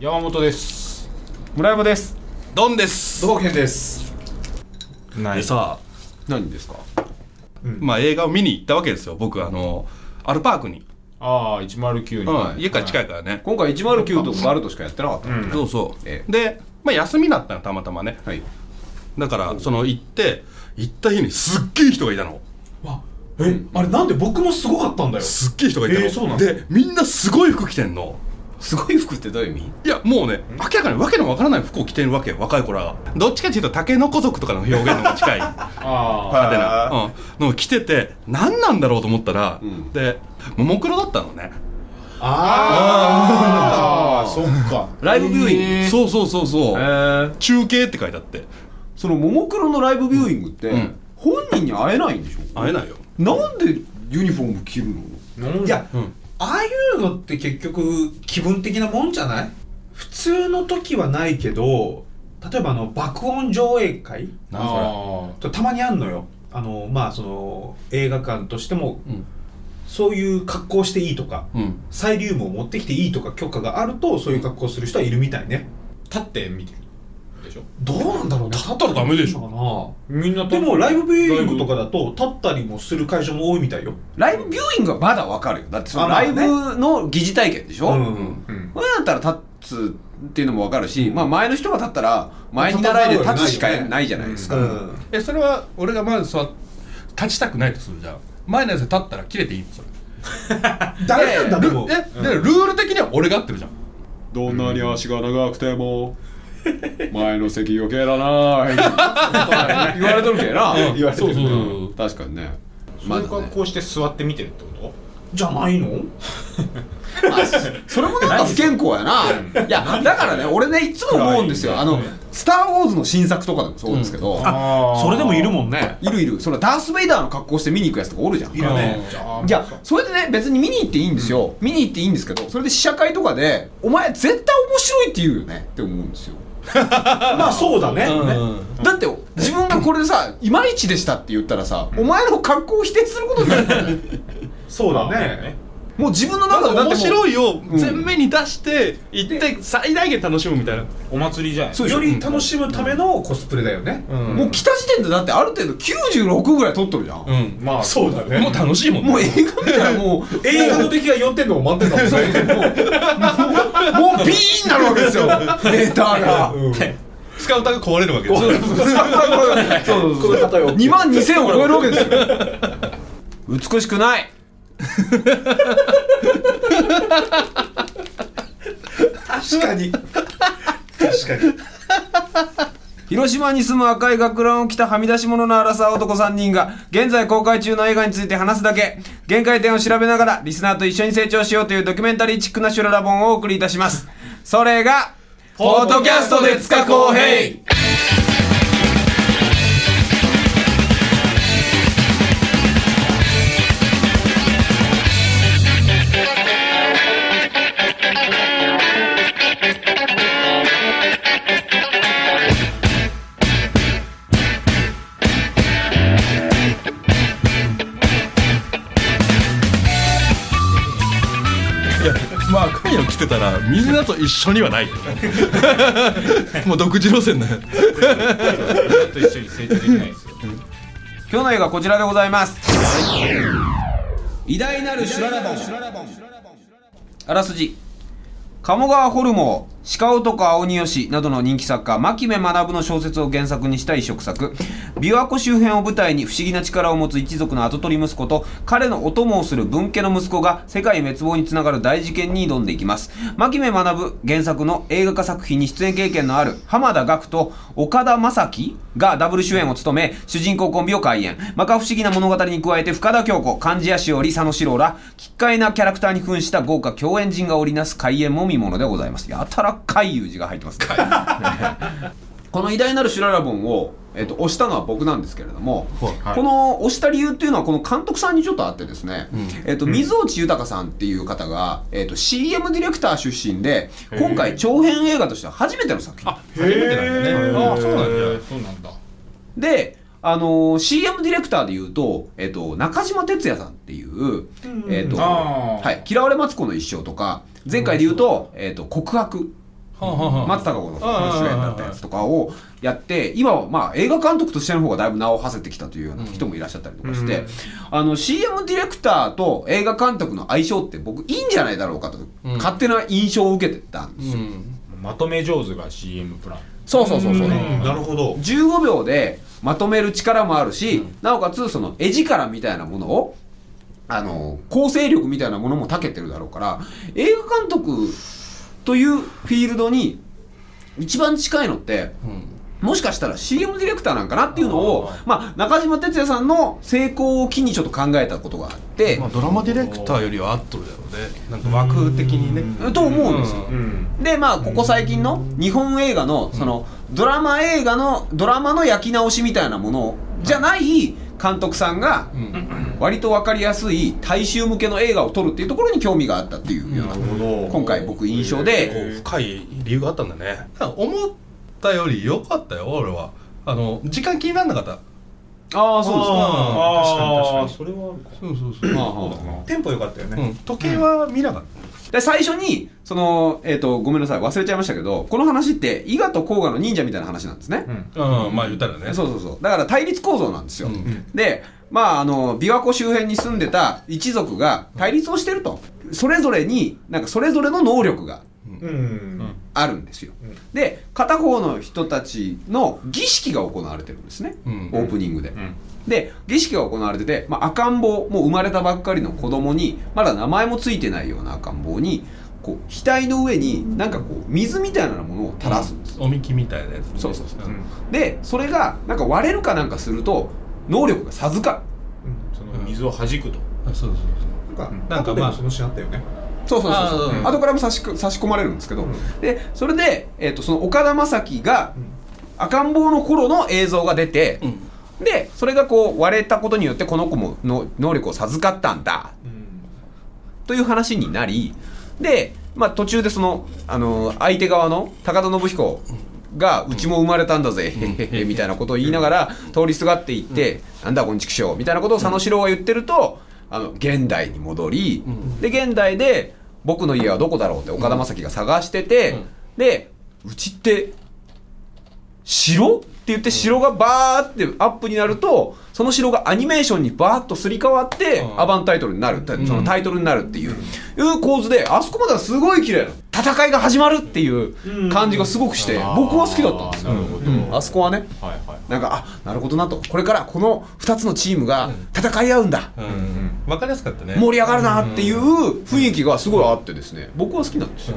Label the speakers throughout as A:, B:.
A: 山本です。
B: 村山です。
C: ドンです。
D: 道元です。
A: ない。
C: でさ、
B: 何ですか？
C: まあ映画を見に行ったわけですよ。僕あのアルパークに、
A: ああ109に、
C: うん、家から近いからね、
B: 今回109とバルトしかやってなかった、
A: うん。
C: そうそう、
B: ええ。
C: で、まあ、休みだったのたまたまね。
B: はい。
C: だからその行って行った日にすっげえ人がいたの。
D: わえあれなんで僕もすごかったんだよ。
C: すっげえ人がいたの、
D: えーそうなんだ
C: でみんなすごい服着てんの
B: すごい服ってどういう意味？
C: いやもうね明らかにわけのわからない服を着てるわけよ若い子らがどっちかっていうとタケノコ族とかの表現の方が近い。
A: あ
C: 派手な、うん、のを着てて何なんだろうと思ったら、
B: ん。
C: でももクロだったのね。
D: あ
A: ああそっか。
B: ライブビューイング、
C: そうそうそうそう、
B: えー、
C: 中継って書いてあって。
B: そのももクロのライブビューイングって、
C: うん。
B: 本人に会えないんでしょ？
C: 会えないよ。
B: なんでユニフォーム着るの？
A: なん
D: いや、
C: うん
D: ああいうのって結局気分的なもんじゃない？普通の時はないけど例えばあの爆音上映会？たまにあんのよ。あのまあその映画館としても
C: うん。
D: そういう格好していいとか
C: うん。
D: サイリウムを持ってきていいとか許可があるとそういう格好する人はいるみたいね。
A: 立って見て
D: どうなんだろうね。
C: 立ったらダメでしょ。
D: ょ
A: みんな
D: でもライブビューイングとか
A: だ
D: だと立ったりもする会場も多いみたいよ。
B: ライブビューイングはまだわかるよ。だってそのライブの疑似体験でしょ、
D: うん。
A: うん。
B: これだったら立つっていうのもわかるし、まあ前の人が立ったら前に習いで立つしかないじゃないですか、
D: うん。
C: えそれは俺がまず座っ立ちたくないとするじゃん。前のやつで立ったら切れていいのそれ
D: ダメなん。だで
C: ル
D: も
C: え、でルール的には俺が合ってるじゃん。
B: どん。なに足が長くても 前の席余計だな 言われとるけな、
D: 言われてる
C: そうそうそう。
B: 確かにね。
A: そういう格好して座って見てるってこと？
D: じゃないの？
B: それもなんか不健康やな。いやだからね俺ねいつも思うんですよ。あの「スター・ウォーズ」の新作とかでもそうですけど、
A: あ
D: それでもいるもんね。
B: いるいる。そのダース・ベイダーの格好して見に行くやつとかおるじゃん。
D: いるね。
B: いやそれでね別に見に行っていいんですよ、見に行っていいんですけどそれで試写会とかで「お前絶対面白いって言うよね」って思うんですよ
D: まあそうだね。
C: うん。
B: だって自分がこれでさ「いまいちでした」って言ったらさ、お前の格好を否定することになる
D: そうだ
A: まあ
D: ね
B: もう自分の中でだってもう
C: 面白いを
B: ん。
C: 前面に出して行って最大限楽しむみたいな。
A: お祭りじゃない
B: そう
D: より楽しむためのコスプレだよね。
B: もう来た時点でだってある程度96ぐらい取っとるじゃん、
C: うん。
A: まあ
D: そうだね。
C: もう楽しいもんね。
B: もう映画見たらもう
D: 映画の出来が4点でも満点だもんね
B: もう。もうビーンになるわけですよ。メーターが、
D: うん。
C: スカウターが壊れるわけです。よ
B: そうそうそう。
D: この方よ
B: 2万2000を超えるわけですよ。美しくない
D: 確かに。確かに。
B: 広島に住む赤い学ランを着たはみ出し者の荒沢男3人が現在公開中の映画について話すだけ。限界点を調べながらリスナーと一緒に成長しようというドキュメンタリーチックなシュララ本をお送りいたします。それがポッドキャストで塚公平。
C: たらみんなと一緒にはない もう独自路線だよ。
A: と一緒に成長できないですよ。
B: 今日の映画はこちらでございます。偉大なるシュララボンあらすじ。鴨川ホルモー鹿男青鬼吉などの人気作家牧目学の小説を原作にした異色作。琵琶湖周辺を舞台に不思議な力を持つ一族の跡取り息子と彼のお供をする分家の息子が世界滅亡につながる大事件に挑んでいきます。牧目学原作の映画化作品に出演経験のある浜田岳と岡田将生がダブル主演を務め主人公コンビを開演。摩訶不思議な物語に加えて深田恭子貫地谷しおり佐野史郎ら奇怪なキャラクターに扮した豪華共演陣が織りなす開演も見ものでございます。やたら海遊字が入ってますね。この偉大なるシュララボンを、えっと押したのは僕なんですけれども、
A: はい。
B: この押した理由っていうのはこの監督さんにちょっとあってですね、えっと水落豊さんっていう方が、えっと CM ディレクター出身で今回長編映画としては初めての作品。
C: 初めてなんだね。ああそうなんだ。
A: そうなんだ
B: で、あのー CM ディレクターでいうと、えっと、中島哲也さんっていう、えっと、はい、嫌われマツコの一生とか、前回で言うと、えっと、告白松たか子の主演だったやつとかをやって今はまあ映画監督としての方がだいぶ名を馳せてきたというような人もいらっしゃったりとかして、あの CM ディレクターと映画監督の相性って僕いいんじゃないだろうかと、
C: うん。
B: 勝手な印象を受けてたんですよ、
C: うん。
A: まとめ上手が CM プラン。
B: そうそうそうそう、
D: うん。なるほど。
B: 15秒でまとめる力もあるし、なおかつその絵力みたいなものをあの構成力みたいなものも長けてるだろうから映画監督というフィールドに一番近いのってもしかしたら CM ディレクターなんかなっていうのをまあ、中島哲也さんの成功を機にちょっと考えたことがあって、
C: まあドラマディレクターよりは合っとるだろうね。なんか枠的にね。
B: と思うんですよ、
A: うん。
B: でまあここ最近の日本映画のそのドラマ映画のドラマの焼き直しみたいなものじゃない監督さんが
C: うん。
B: 割と分かりやすい大衆向けの映画を撮るっていうところに興味があったっていう。ような今回僕印象
C: こ
B: で
C: う深い理由があったんだね。思ったより良かったよ俺は。あの時間気にならなかった。
B: ああそうですか。
A: ああ
D: 確かに確か
A: それはあるか。
C: そうそうそう、
D: テンポ良かったよね、
C: うん、時計は見なかっ
B: で最初にそのえっ、とごめんなさい忘れちゃいましたけどこの話って伊賀と甲賀の忍者みたいな話なんですね、
C: た、うん。まあ言ったらね。
B: そうそうそう。だから対立構造なんですよ、
C: うん。
B: でまああの琵琶湖周辺に住んでた一族が対立をしてると。それぞれになんかそれぞれの能力が
D: うん
B: あるんですよ、
D: うん。
B: で片方の人たちの儀式が行われてるんですね、
C: うん。
B: オープニングで、
A: うん。
B: で儀式が行われてて、まあ、赤ん坊もう生まれたばっかりの子供にまだ名前もついてないような赤ん坊にこう額の上になんかこう水みたいなものを垂らすんです、
C: おみきみたいなやつね、
B: そうそうそう
C: う。ん。
B: でそれがなんか割れるかなんかすると能力が授かる。
A: その水を弾くと。
C: あそうそう
D: なんか
C: なんかまあ
D: そのシーンあったよね
B: そうそうそうそう。
C: うん
B: 後からも差しく差し込まれるんですけど、でそれで、えー、とその岡田将生が赤ん坊の頃の映像が出て、でそれがこう割れたことによってこの子もの能力を授かったんだ。という話になりで、まあ、途中でそのあの相手側の高田信彦がうちも生まれたんだぜ、へへへへみたいなことを言いながら通りすがっていって、なんだこんちくしょうみたいなことを佐野史郎が言ってるとあの現代に戻り、
C: ん。
B: で現代で僕の家はどこだろうって岡田将生が探してて、
C: うん。
B: でうちって城って言って城がバーってアップになるとその城がアニメーションにバーッとすり替わって
C: うん。
B: アバンタイトルになる、
C: ん。
B: そのタイトルになるっていう,、いう構図であそこまではすごい綺麗な戦いが始まるっていう感じがすごくして、僕は好きだったんですよ、うん。あそこはね
A: はいはい。
B: なんかあなるほどなと。これからこの2つのチームが戦い合うんだ、
C: うん。うん分かりやすかったね。
B: 盛り上がるなっていう雰囲気がすごいあってですね。僕は好きなんですよ。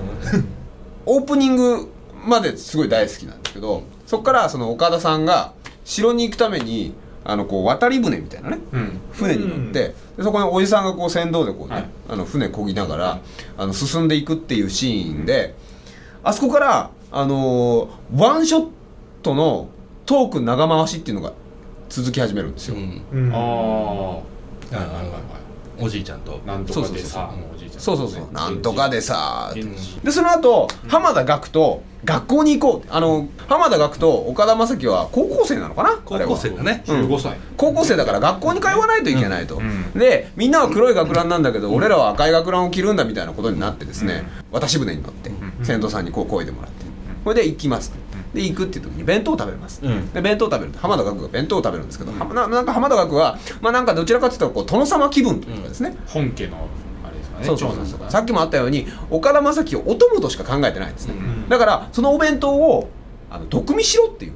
B: オープニングまですごい大好きなんですけどそこからその岡田さんが城に行くためにあのこう渡り船みたいなね
A: うん。
B: 船に乗って、でそこにおじさんがこう船頭でこうね、
A: はい。
B: あの船漕ぎながら、あの進んでいくっていうシーンで、あそこから、あのーワンショットのトーク長回しっていうのが続き始めるんですよ、
C: うん。
D: うん。
A: ああ
C: あ
A: はいはいはい
C: おじいちゃんと。
A: なんとかでさ
B: そうそうそう
A: もうおじいちゃん
B: そうそうそう、なんとかでさでその後浜田岳と学校に行こう。あの浜田岳と岡田将生は高校生なのかな？
C: 高校生だね。
B: うん。
A: 15歳。
B: 高校生だから学校に通わないといけないと、
A: うん。
B: でみんなは黒い学ランなんだけど、俺らは赤い学ランを着るんだみたいなことになってですね、渡し船に乗って、船頭さんにこう漕いでもらって、これで行きますで行くっていう時に弁当を食べます、
C: うん。
B: で弁当を食べる。と浜田岳が弁当を食べるんですけど、はななんか浜田岳はまあなんかどちらかというとこう殿様気分というかですね、
A: 本家のあれですかね。
B: そうそうそう。そうさっきもあったように岡田将生をお供としか考えてないんですね、
A: うん。
B: だからそのお弁当をあの毒味しろっていう。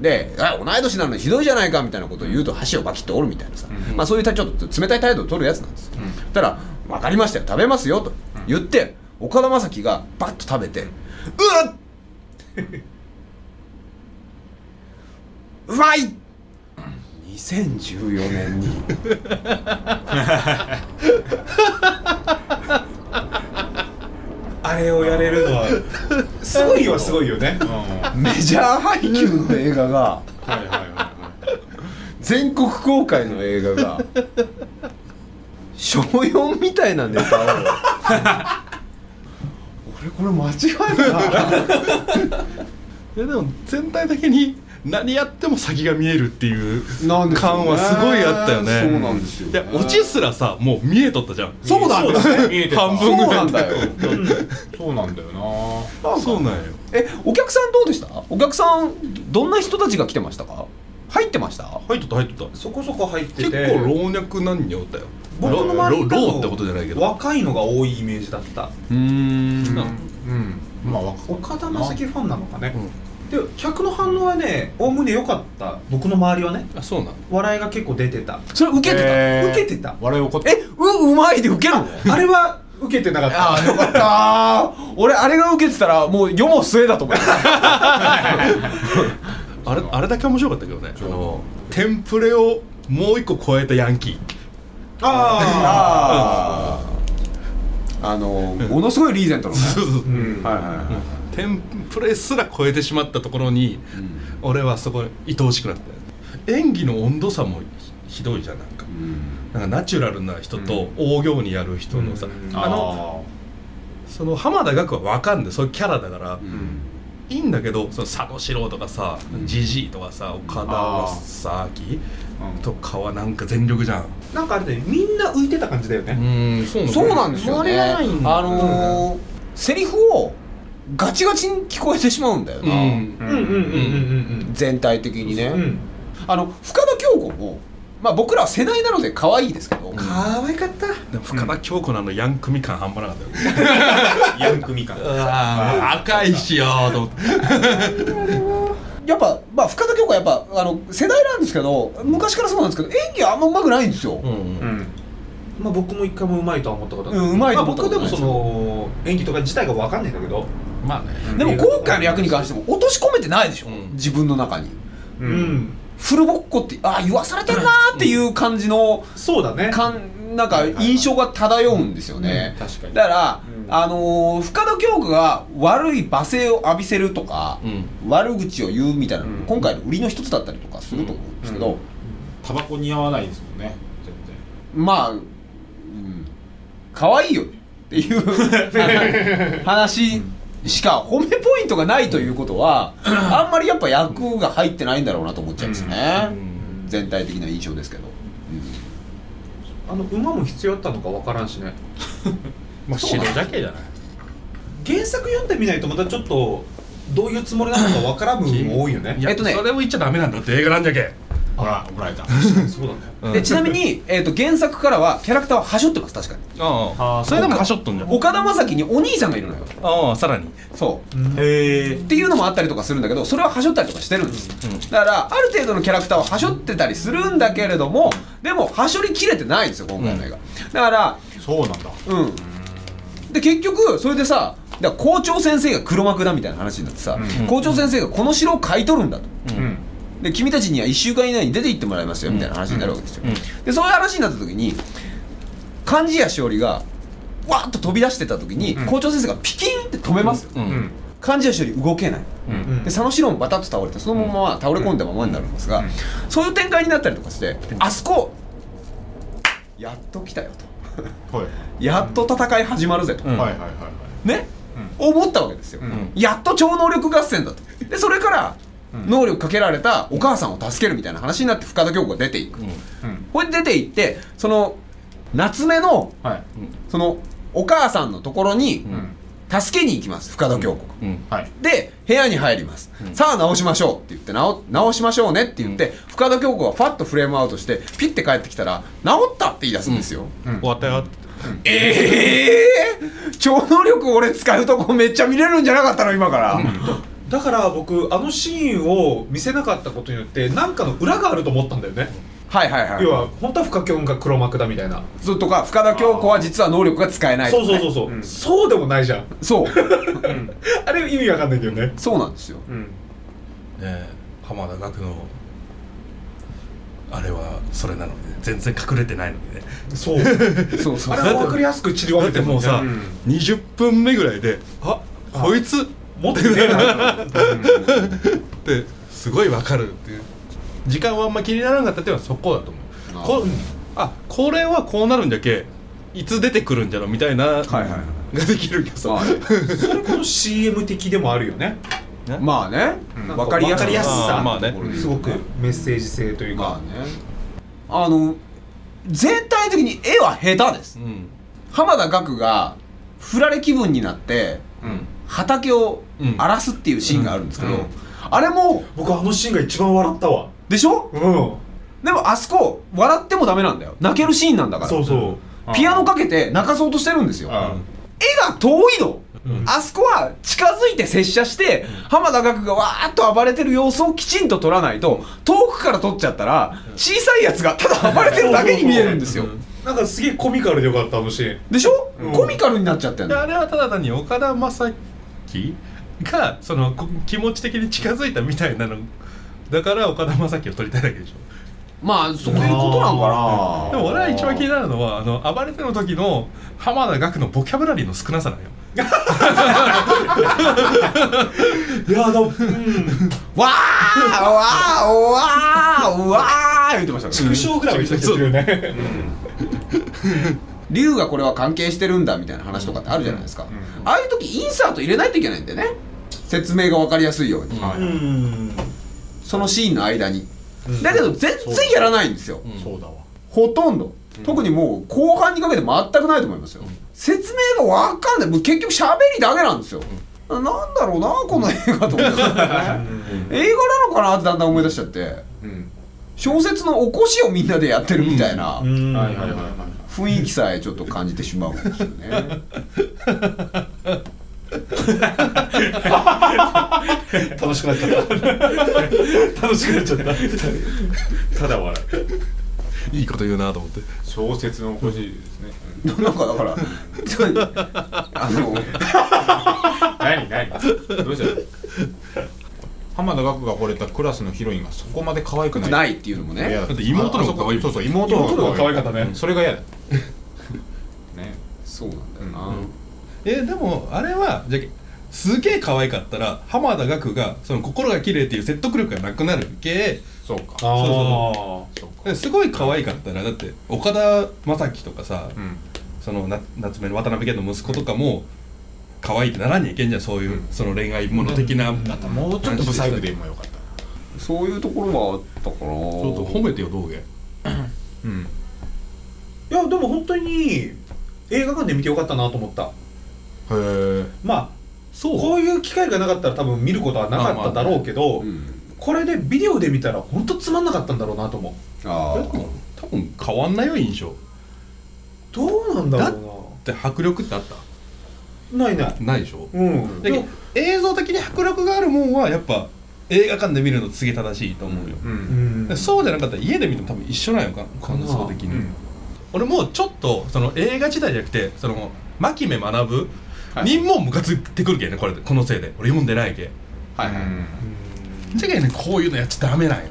B: であ同い年なのにひどいじゃないかみたいなことを言うと箸をバキッと折るみたいなさ、
A: うん。
B: まあ、そういうちょっと冷たい態度を取るやつなんです。よ、
A: うん。
B: たら「分かりましたよ食べますよ」と言って岡田将生がバッと食べて「うわっ!」うまい2014年に。
D: あれをやれるのはすごいはすごいよね。
B: メジャー配給の映画が。全国公開の映画が。小4みたいなネタを。俺これ間違えたな。い
C: やでも全体的に何やっても先が見えるっていう感はすごいあったよね。
B: そうなんですよね。
C: でオチすらさもう見えとったじゃん。
B: そうなんですね。
A: 見えてた。
C: 半
B: そう
C: 分ぐら
B: ないんだよ。
A: そうなんだよな。
C: そうなんよ。
B: えお客さんどうでした？お客さんどんな人たちが来てましたか？入ってました？
C: 入っとった入っとった。
D: そこそこ入って
C: 結
D: て
C: 構老若男女おったよ。
D: 僕の周り
C: ロローってことじゃないけど。
D: 若いのが多いイメージだった。
B: うーん。
A: うん。まあ若
D: 岡田将生ファンなのかね、
C: うん
D: で客の反応はねおおむね良かった。僕の周りはね。
C: あそうなの？
D: 笑いが結構出てた。
B: それ受けてた？
A: えー。
D: 受けてた。
A: 笑い起こった
B: えううまいで受けるの？
D: あれは受けてなかった。
B: ああよかった 俺あれが受けてたらもう世も末だと思います
C: あれあれだけ面白かったけどね。あのテンプレをもう一個超えたヤンキー。
D: あ
B: あああのものすごいリーゼントのね。
C: そうそうそう。
A: うん。
B: はいはいはい
C: テンプレすら超えてしまったところに俺はそこ愛おしくなった。演技の温度差もひひどいじゃんなんか。なんかナチュラルな人と大行にやる人のさ、
D: うん。
C: あのその浜田岳は分かんでそういうキャラだから、
B: うん。
C: いいんだけどその佐野史郎とかさジジイとかさ岡田将生とかはなんか全力じゃん。
D: ーなんかあれね。みんな浮いてた感じだよ
C: う
D: ね、
C: んそう
B: そうなんですよね。
C: あれがないんだ
B: あのーセリフをガチガチに聞こえてしまうんだよな、
C: うん。
D: うんうんうんうんうん
B: 全体的にね、あの深田恭子もまあ僕らは世代なので可愛いですけど、
D: 可愛かった。
C: でも深田恭子のあのヤン組感半端なかったよ、
D: ヤンクミ感。
C: 赤いしよーと思って。
B: やっぱ、まあ、深田恭子はやっぱあの世代なんですけど昔からそうなんですけど演技はあんま上手くないんですよ、
C: うんうん。
D: まあ僕も一回もうまいとは思ったことない、
B: うんうまいと思ったことない
D: まあ僕でもその演技とか自体が分かんないんだけど
C: まあね
B: でも今回の役に関しても落とし込めてないでしょ、
C: うん。
B: 自分の中に。
D: う、
A: うん。
B: フルボッコってああ言わされてるなーっていう感じの、
D: そうだね。
B: かんなんか印象が漂うんですよね、
A: 確かに。
B: だから、
D: うん。
B: あのー深田恭子が悪い罵声を浴びせるとか、
C: うん。
B: 悪口を言うみたいなの、
A: うん。
B: 今回の売りの一つだったりとかすると思うんですけど、
A: うん。タバコ似合わないですもんね全
B: まあ、うん、可愛いよねっていう 話しか褒めポイントがないということは あんまりやっぱ役が入ってないんだろうなと思っちゃいますね、全体的な印象ですけど、
D: あの馬も必要だったのか分からんしね。
C: まあ白鮭じゃない。
D: 原作読んでみないとまたちょっとどういうつもりなのか分からん部分も多いよね。
C: いや
B: えっとね
C: それを言っちゃダメなんだって映画なんじゃけ
A: 然ほら怒られた。
D: そうだね。
C: うん
B: でちなみに、えー、と原作からはキャラクターははしょってます確かに。
C: あ
A: あ
C: それでもはしょっとんじゃん。
B: 岡田将生にお兄さんがいるのよ。
C: ああさらに。
B: そう。
A: へえ
B: っていうのもあったりとかするんだけどそれははしょったりとかしてるんです、
C: うん。
B: だからある程度のキャラクターははしょってたりするんだけれどもでもはしょりきれてないんですよ今回の映画、だから
A: そうなんだ。
B: うん。で結局それでさだ校長先生が黒幕だみたいな話になってさ、
A: うん。
B: 校長先生がこの城を買い取るんだと。
C: うん
B: で君たちには1週間以内に出て行ってもらいますよみたいな話になるわけですよ、
C: うん。
B: でそういう話になった時に貫地谷しおりがわーっと飛び出してた時に、
A: うん。
B: 校長先生がピキンって止めますよ、
C: うん。
A: うん。
B: 貫地谷しおり動けない。
C: うん。
B: で佐野史郎もバタッと倒れてそのまま倒れ込んだままになるんですが、
A: うん。
B: そういう展開になったりとかしてあそこやっと来たよと。
A: はい。
B: やっと戦い始まるぜと、
C: うん。
A: はいはいはいはい。
B: ね、思ったわけですよ、
A: うん。
B: やっと超能力合戦だと。でそれから
A: うん
B: 能力かけられたお母さんを助けるみたいな話になって深田恭子が出ていく、
C: うん。
A: うん。
B: これで出ていってその夏目の
A: はい。
B: そのお母さんのところに
A: うん。
B: 助けに行きます深田恭子が、
C: うん。
A: はい。
B: で部屋に入ります、
C: うん。
B: さあ直しましょうって言って直直しましょうねって言って、深田恭子がファッとフレームアウトしてピッて帰ってきたら治ったって言い出すんですよ、
A: うん。
C: 終わったよ。
B: ええー、超能力俺使うとこめっちゃ見れるんじゃなかったの今から、
D: だから僕あのシーンを見せなかったことによって何かの裏があると思ったんだよね、
B: はいはいはい。
D: 要は本当は深京が黒幕だみたいな。
B: そうとか深田恭子は実は能力が使えないとかね、
D: そうそうそうそう、
A: うん。
D: そうでもないじゃん。
B: そう。
D: あれ意味わかんないけどね。
B: そうなんですよ。
A: うん。
C: ねえ浜田岳のあれはそれなので全然隠れてないのでね。
D: そう。
B: そうそう
D: あれは分かりやすく散り分
C: だ
D: ける
C: っててもうさ、
A: うん。
C: 20分目ぐらいであこいつ
D: 持ってねえな。
C: ってすごいわかるっていう。時間はあんま気にならなかったっていうのはそこだと思う。こあこれはこうなるんじゃけいつ出てくるんじゃろみたいな、
B: はいはい
C: ができるけどさ、
B: はい
D: それこそ CM 的でもあるよね。
C: ね。
B: まあね。
A: うん
B: 分かりやすい
D: わかりやすさ。
C: まあね。
D: すごくメッセージ性というか、
B: まあね。あの全体的に絵は下手です。
C: うん。
B: 浜田岳が振られ気分になって
A: うん。
B: 畑を
C: うん
B: 荒らすっていうシーンがあるんですけど、
A: うん。
B: あれも
D: 僕あのシーンが一番笑ったわ。
B: でしょ？
D: うん。
B: でもあそこ笑ってもダメなんだよ。泣けるシーンなんだから。
D: そうそう。
B: ピアノかけて泣かそうとしてるんですよ。
A: あ
B: 絵が遠いの、
C: うん。
B: あそこは近づいて接写して、浜田岳がわーっと暴れてる様子をきちんと撮らないと遠くから撮っちゃったら小さいやつがただ暴れてるだけに見えるんですよ。
D: なんかすげえコミカルでよかったあのシーン。
B: でしょ、
D: うん。
B: コミカルになっちゃってんの。
C: であれはただ単に岡田将生がそのこ気持ち的に近づいたみたいなの。だから岡田将生を撮りたいだけでしょ。
B: まあそういうことなんかな。
C: でも俺は一番気になるのはあの暴れての時の浜田岳のボキャブラリーの少なさなんよ。
D: いやでもうん。
B: わーわーわーわー言ってましたから
D: 畜生ぐらいは言ってるよね。
B: 龍がこれは関係してるんだみたいな話とかってあるじゃないですか、
A: うん。
B: ああいう時インサート入れないといけないんでね説明が分かりやすいように、
A: はい
D: うん。
B: そのシーンの間に、
D: うん。
B: だけど全然やらないんですよ、
C: うん。
A: そうだわ。
B: ほとんど、特にもう後半にかけて全くないと思いますよ、説明が分かんない。もう結局喋りだけなんですよ、なんだろうなこの映画と思って、映画なのかなってだんだん思い出しちゃって。
A: うん。
B: 小説の起こしをみんなでやってるみたいな。
D: うん。
A: はいはいはいはい。
B: 雰囲気さえちょっと感じてしまうんですよね
D: 楽しくなっちゃった。楽しくなっちゃった。
A: ただ笑う。
C: いいこと言うなと思って。
A: 小説の起こしですね。
B: なんかだから あの
A: 何何？どうした浜田岳が惚れたクラスのヒロインがそこまで可愛くない。
B: ないっていうのもね。
A: 嫌だ。
C: だって妹の方が可愛い。
A: あそうそう妹の方が可愛かった
D: ね。
A: それが嫌だ。ね。
B: そうなんだよな、
C: えでもあれはじゃあすげえ可愛かったら浜田岳がその心が綺麗っていう説得力がなくなるけ
A: そうか。
D: ああ
A: そうか。
C: すごい可愛かったらだって岡田将生とかさ、
A: うん。
C: そのな夏目の渡辺謙の息子とかも可愛いってならんにゃいけんじゃんそういう、
A: うん。
C: その恋愛もの的な、
A: だったらもうちょっとブサイクでもよかった。
B: そういうところはあったかな。
C: ちょっと褒めてよ道芸
A: うん。
D: いやでも本当に映画館で見てよかったなと思ったまあ
C: そ
D: こういう機会がなかったら多分見ることはなかっただろうけど、
B: うん。
D: これでビデオで見たら本当つまんなかったんだろうなと思う。
B: あ
C: でも多分変わんないよ印象。
D: どうなんだろ
C: で迫力ってあった？
D: うなないない
C: ないでしょ、
D: うん。
C: だけど映像的に迫力があるもんはやっぱ映画館で見るのすげえ正しいと思うよ、
A: う
D: うん。ん
C: でそうじゃなかったら家で見ても多分一緒なんよか感想的に、
A: うん。
C: 俺もうちょっとその映画自体じゃなくてその牧目学ぶ
B: はい
C: にもムカついてくるけんねこれこのせいで。俺読んでないけん。
B: はいはい、
C: じゃけん。ねこういうのやっちゃダメなんよ。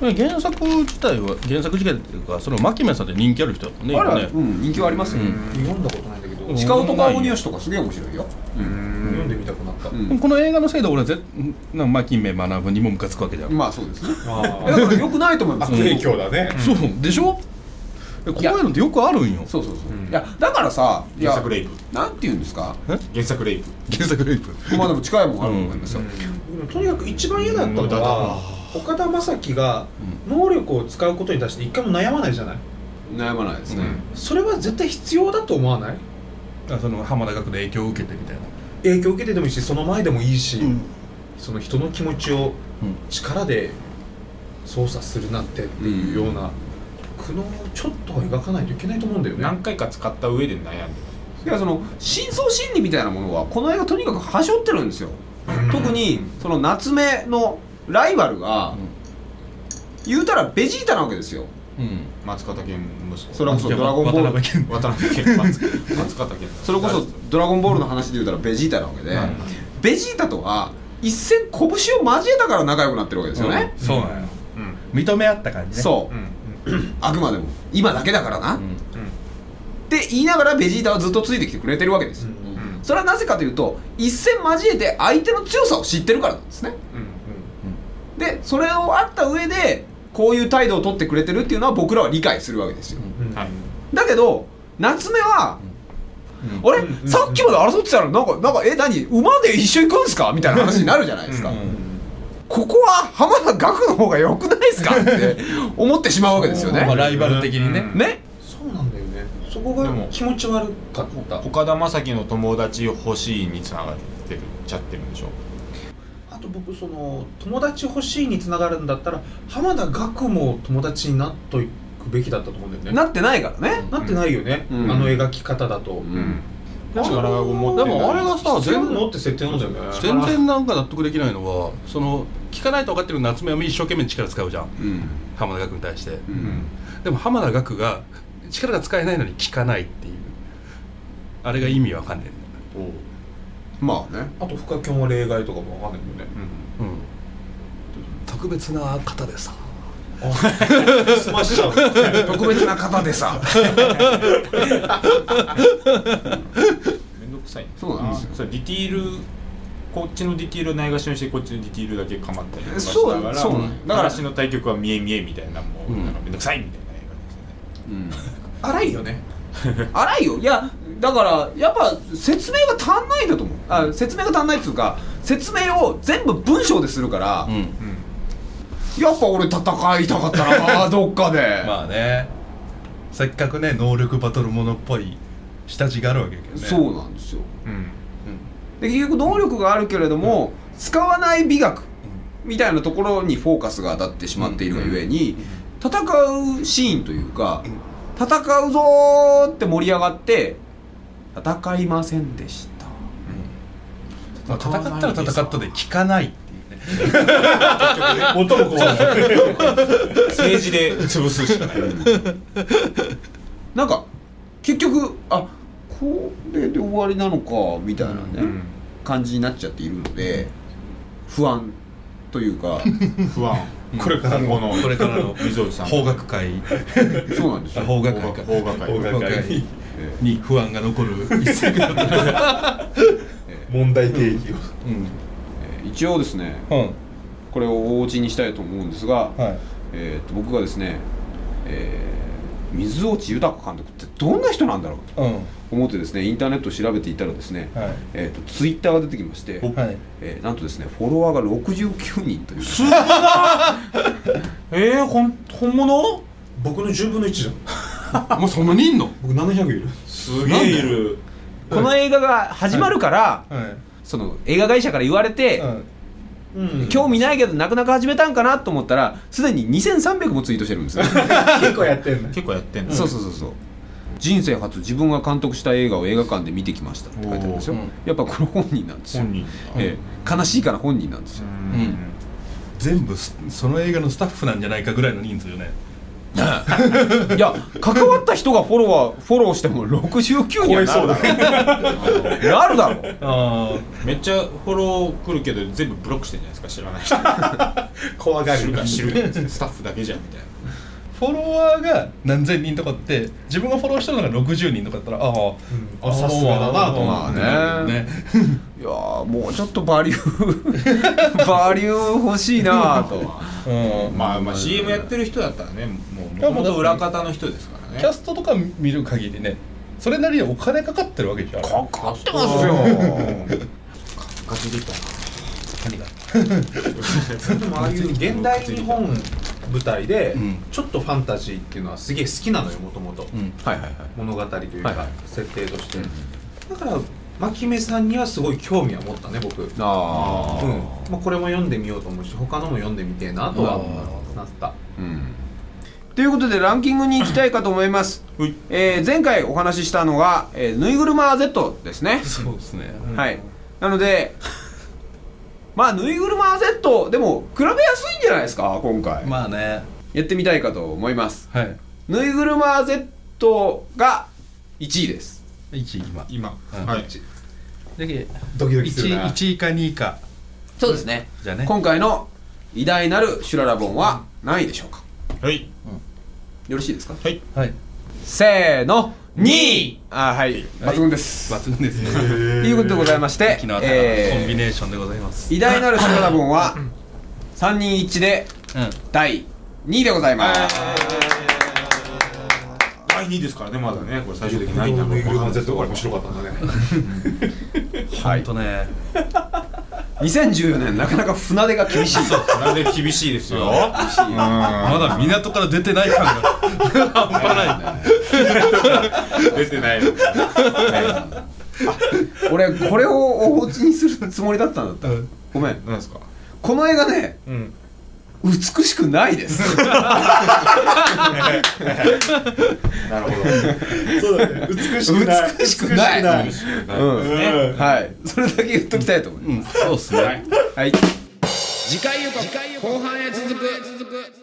C: 原作自体は原作自体っていうかその牧目さんって人気ある人だもんね
B: あら、
C: 今ね。
B: うん、人気はありますよ、
C: うん。
D: 読んだことないんだけど。
C: うん。
B: シカオとか鬼吉とかすげえ面白いよ、
A: うん。
D: 読んでみたくなった、
B: うん。
C: この映画のせいで俺はぜな牧目学ぶにもムカつくわけじゃん、
B: まあそうですね。
D: あ
B: だからよくないと思います。
D: 悪影響だね、
C: そう。でしょ？こういうのってよくあるんよ。
B: そうそうそう、
A: うん。
B: いやだからさ
A: 原作レイプ。
B: なんて言うんですか？
A: 原作レイプ。
C: 原作レイプ。
B: まあでも近いもんあると思いますよ、
D: でもとにかく一番嫌だったの
A: うん。
D: 岡田将生が能力を使うことに対して一回も悩まないじゃない？
B: 悩まないですね、
D: それは絶対必要だと思わない？
C: あその浜田学で影響を受けてみたいな。
D: 影響を受けてでもいいしその前でもいいし、
C: うん。
D: その人の気持ちを
C: うん。
D: 力で操作するなってっていうような苦悩をちょっとは描かないといけないと思うんだよね。
A: 何回か使った上で悩んで
B: いやその深層心理みたいなものはこの映画とにかくはしょってるんですよ、特にその夏目のライバルが、言うたらベジータなわけですよ。
C: うん。
A: 松方健息子。
B: それこそドラゴンボール。
C: 渡辺謙
A: 渡辺健。松松方健。
B: それこそ「ドラゴンボール」の話で言うたらベジータなわけで、
A: はい
B: ベジータとは一戦拳を交えたから仲良くなってるわけですよね、
C: そうなんよ
A: うん。
C: 認め合った感じね。
B: そう。う、
A: ん
B: あくまでも今だけだからな、っ
C: うん。
B: て言いながらベジータはずっとついてきてくれてるわけです。よ、
A: うん。
B: それはなぜかというと一戦交えて相手の強さを知ってるからなんですね。
A: うん。
B: でそれをあった上でこういう態度を取ってくれてるっていうのは僕らは理解するわけですよ。
D: うん。
A: はい。
B: だけど夏目はあれ、さっきまで争ってたのなんかなんかえ何？馬で一緒に行くんすか？みたいな話になるじゃないですか、ここは浜田岳の方が良くないですか？って思ってしまうわけですよね。
C: まあライバル的にね。
B: ね。
D: そうなんだよね。そこが気持ち悪かった。
A: 岡田将生の友達欲しいにつながってるちゃってるんでしょ？
D: あと僕その友達欲しいにつながるんだったら浜田岳も友達になっとくべきだったと思うんだよね。
B: なってないからね。
D: なってないよね、
B: うん。
D: あの描き方だと、
B: うん。
A: 力が持ってる
C: でもあれがさ全
D: のって設定なんだよね。
C: 全然なんか納得できないのはその聞かないと分かってる夏目は一生懸命力使うじゃん。
B: うん。
C: 浜田岳に対して、
B: うん。
C: でも浜田岳が力が使えないのに効かないっていう。あれが意味わかんない。んだ
B: まあね。
D: あと深きょんは例外とかもわかんないもんね。
C: うん。特別な方でさ。
B: 特別な方でさ。
A: めんどくさい
B: そうなんですよ。
A: それディティールこっちのディティールをないがしろにしてこっちのディティールだけかまったりとかし
B: そう
A: ながら
B: そうだから
A: 話の対局は見え見えみたいなもう、
C: うん
A: なん。かめんどくさいみたいな。映画ですよね
D: 荒いよね。
B: 荒いよ。いやだからやっぱ説明が足んないんだと思う。あ説明が足んないっていうか説明を全部文章でするから、
C: うん。
B: やっぱ俺戦いたかったな どっかで、
C: まあね。せっかくね能力バトルものっぽい下地があるわけやけどね。
B: そうなんですよ。
A: うん
B: で結局能力があるけれども、使わない美学みたいなところにフォーカスが当たってしまっているがゆえに、戦うシーンというか、戦うぞーって盛り上がって戦いませんでした。
C: まあ、戦ったら戦ったで効かないっていうね。
D: 元も子も
A: 政治で潰すしかない
B: なんか結局あこれで終わりなのかみたいなね、
A: うん
B: 感じになっちゃっているので不安というか。
A: 不安。
C: これからの。これからの。
A: 溝内さん。
C: 法学会。
B: そうなんですよ、
C: 法学会。か
A: 法学会。
C: 法学会。
B: え
C: に不安が残る。一作だった。
D: 問題提起を。
C: うん。
B: え一応ですね
C: うん。
B: これをお家にしたいと思うんですが、
C: はい。
B: えー、と僕がですね、えー水落豊監督ってどんな人なんだろうと。
C: うん
B: 思ってですねインターネットを調べていたらですね、
C: はい。
B: えー、とツイッターが出てきまして、
C: はい。
B: えーなんとですねフォロワーが69人という。ですね
A: えー、ほん本物？
D: 僕の10分の1じゃん。
C: もうそんなにいんの？
D: 僕700いる。
A: すげえいる。
B: この映画が始まるから、
C: はい。
B: その映画会社から言われて、
C: うん。
D: うん
B: 興味ないけど泣く泣く始めたんかなと思ったらすでに2300もツイートしてるんですよ。
D: 結構やってんの
A: 結構やってんの。
B: そうそうそうそう人生初自分が監督した映画を映画館で見てきましたって書いてあるんですよ、やっぱこれ本人なんですよ。ええ。悲しいから本人なんですよ、
C: ん。全部すその映画のスタッフなんじゃないかぐらいの人数よね。
B: いや関わった人がフォロワーフォローしても69人はなるだろ。なるだろ。
C: あ
A: めっちゃフォロー来るけど全部ブロックしてんじゃないですか知らない人。
D: 怖がる。
A: 知るか知るか。スタッフだけじゃんみたいな
C: フォロワーが何千人とかって自分がフォローしたのが60人とかだったらああ、
D: あさすがだなと。
B: まあね。
C: ね。
B: いやーもうちょっとバリュー バリュー欲しいなと。
C: うん。
A: まあまあ CM やってる人だったらねもう
C: も
A: と裏方の人ですからね。
C: キャストとか見る限りねそれなりにお金かかってるわけじゃん。
B: かかってますよ。
A: ガチで言った
C: 何が？
D: 現代日本舞台で
C: うん。
D: ちょっとファンタジーっていうのはすげえ好きなのよもともと物語というか設定として。だから牧目さんにはすごい興味は持ったね僕。うん。
B: ああ
D: まあ、これも読んでみようと思うし他のも読んでみてえなとは
C: あ
D: なった。
B: うん。ということでランキングに行きたいかと思います、
A: はい。
B: えー前回お話ししたのが、えーぬいぐるま Z ですね、
C: そうですね。
B: はい。なのでまあぬいぐるま Z でも比べやすいんじゃないですか今回、
C: まあね。
B: やってみたいかと思います。
C: はい。
B: ぬいぐるま Z が1位です。
C: 1位今。
A: 今。
C: うん。
A: はい。
C: だけ
D: ドキドキする
C: 1,
D: な
C: 位か2位か。
B: そうですね。
C: じゃあね。
B: 今回の偉大なるシュララボンは何位でしょうか？
A: はい。
B: よろしいですか？
A: はい。
C: はい。
B: せーの2位あはい。抜群です、
C: 抜群ですね。
B: と いうことでございまして
C: 昨日コンビネーションでございます。
B: 偉大なるシュララボンは3人一致で
C: うん。
B: 第2位でございます。
A: 第第2ですからねまだね。これ最終的にな
D: いぐるみは絶対面白かったんだね。
B: はい。
C: ほんとね
B: 2014年なかなか船出が厳しい。
A: なんで厳しいですよ。うん。
C: まだ港から出てない感が。半端ない
A: 出てない。の
B: 俺これをお家にするつもりだったんだった。ごめん。
A: なんですか？
B: この映画ね
A: うん
B: 美しくないです。
A: なるほど。
D: そうだね。美しくない。
B: 美しくない。はい。それだけ言っときたいと思いま
C: うんそうっすね。
B: すはい。次回予告。後半へ続く